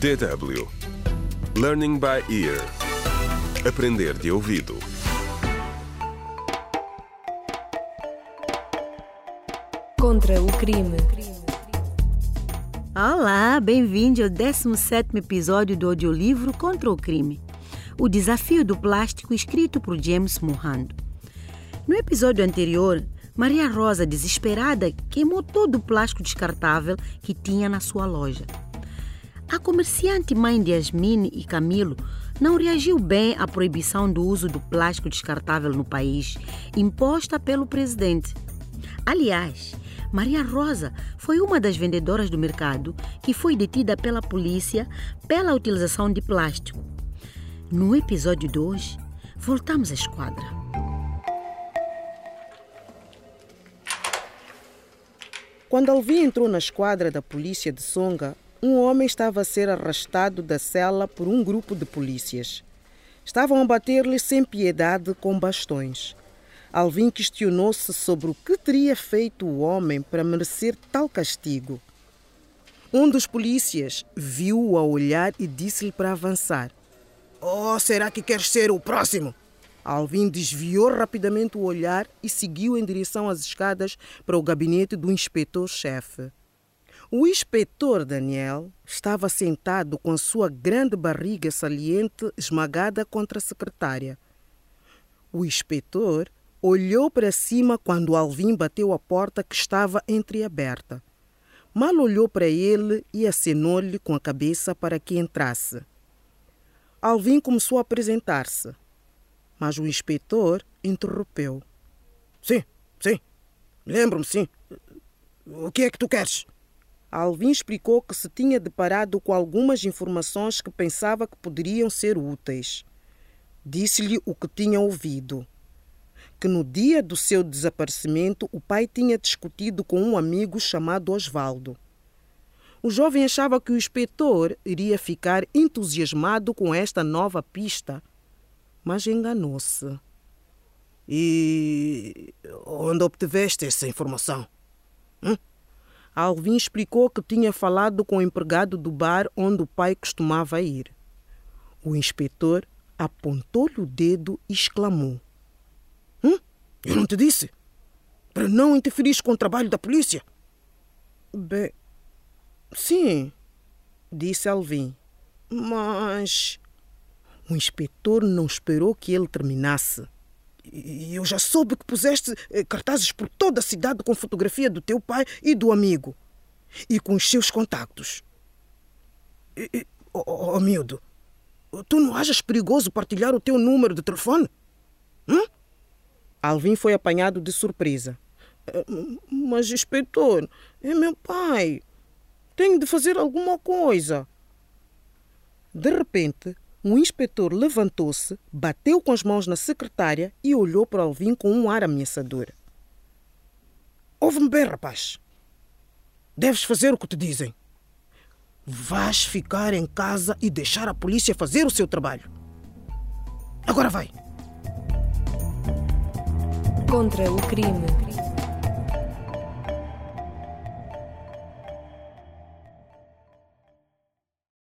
DW Learning by Ear Aprender de ouvido Contra o crime. Olá, bem-vindo ao 17 episódio do audiolivro Contra o Crime. O desafio do plástico escrito por James Mohando. No episódio anterior, Maria Rosa, desesperada, queimou todo o plástico descartável que tinha na sua loja. A comerciante mãe de Yasmine e Camilo não reagiu bem à proibição do uso do plástico descartável no país, imposta pelo presidente. Aliás, Maria Rosa foi uma das vendedoras do mercado que foi detida pela polícia pela utilização de plástico. No episódio de hoje, voltamos à esquadra. Quando Alvin entrou na esquadra da polícia de Songa, um homem estava a ser arrastado da cela por um grupo de polícias. Estavam a bater-lhe sem piedade com bastões. Alvin questionou-se sobre o que teria feito o homem para merecer tal castigo. Um dos polícias viu-o a olhar e disse-lhe para avançar. Oh, será que queres ser o próximo? Alvin desviou rapidamente o olhar e seguiu em direção às escadas para o gabinete do inspetor-chefe. O inspetor Daniel estava sentado com a sua grande barriga saliente esmagada contra a secretária. O inspetor olhou para cima quando Alvin bateu a porta que estava entreaberta. Mal olhou para ele e acenou-lhe com a cabeça para que entrasse. Alvin começou a apresentar-se, mas o inspetor interrompeu. Sim, sim, lembro-me, sim. O que é que tu queres? Alvin explicou que se tinha deparado com algumas informações que pensava que poderiam ser úteis. Disse-lhe o que tinha ouvido que no dia do seu desaparecimento o pai tinha discutido com um amigo chamado Osvaldo. O jovem achava que o inspetor iria ficar entusiasmado com esta nova pista, mas enganou-se. E onde obtiveste essa informação? Hum? Alvin explicou que tinha falado com o empregado do bar onde o pai costumava ir. O inspetor apontou-lhe o dedo e exclamou: Hum? Eu não te disse? Para não interferir com o trabalho da polícia? Bem, sim, disse Alvin. Mas. O inspetor não esperou que ele terminasse. E eu já soube que puseste eh, cartazes por toda a cidade com fotografia do teu pai e do amigo. E com os seus contactos. E, e, oh, oh, miúdo, tu não achas perigoso partilhar o teu número de telefone? Hum? Alvin foi apanhado de surpresa. Mas, inspetor, é meu pai. Tenho de fazer alguma coisa. De repente, um inspetor levantou-se, bateu com as mãos na secretária e olhou para Alvin com um ar ameaçador. Ouve-me bem, rapaz. Deves fazer o que te dizem. Vais ficar em casa e deixar a polícia fazer o seu trabalho. Agora vai. Contra o crime.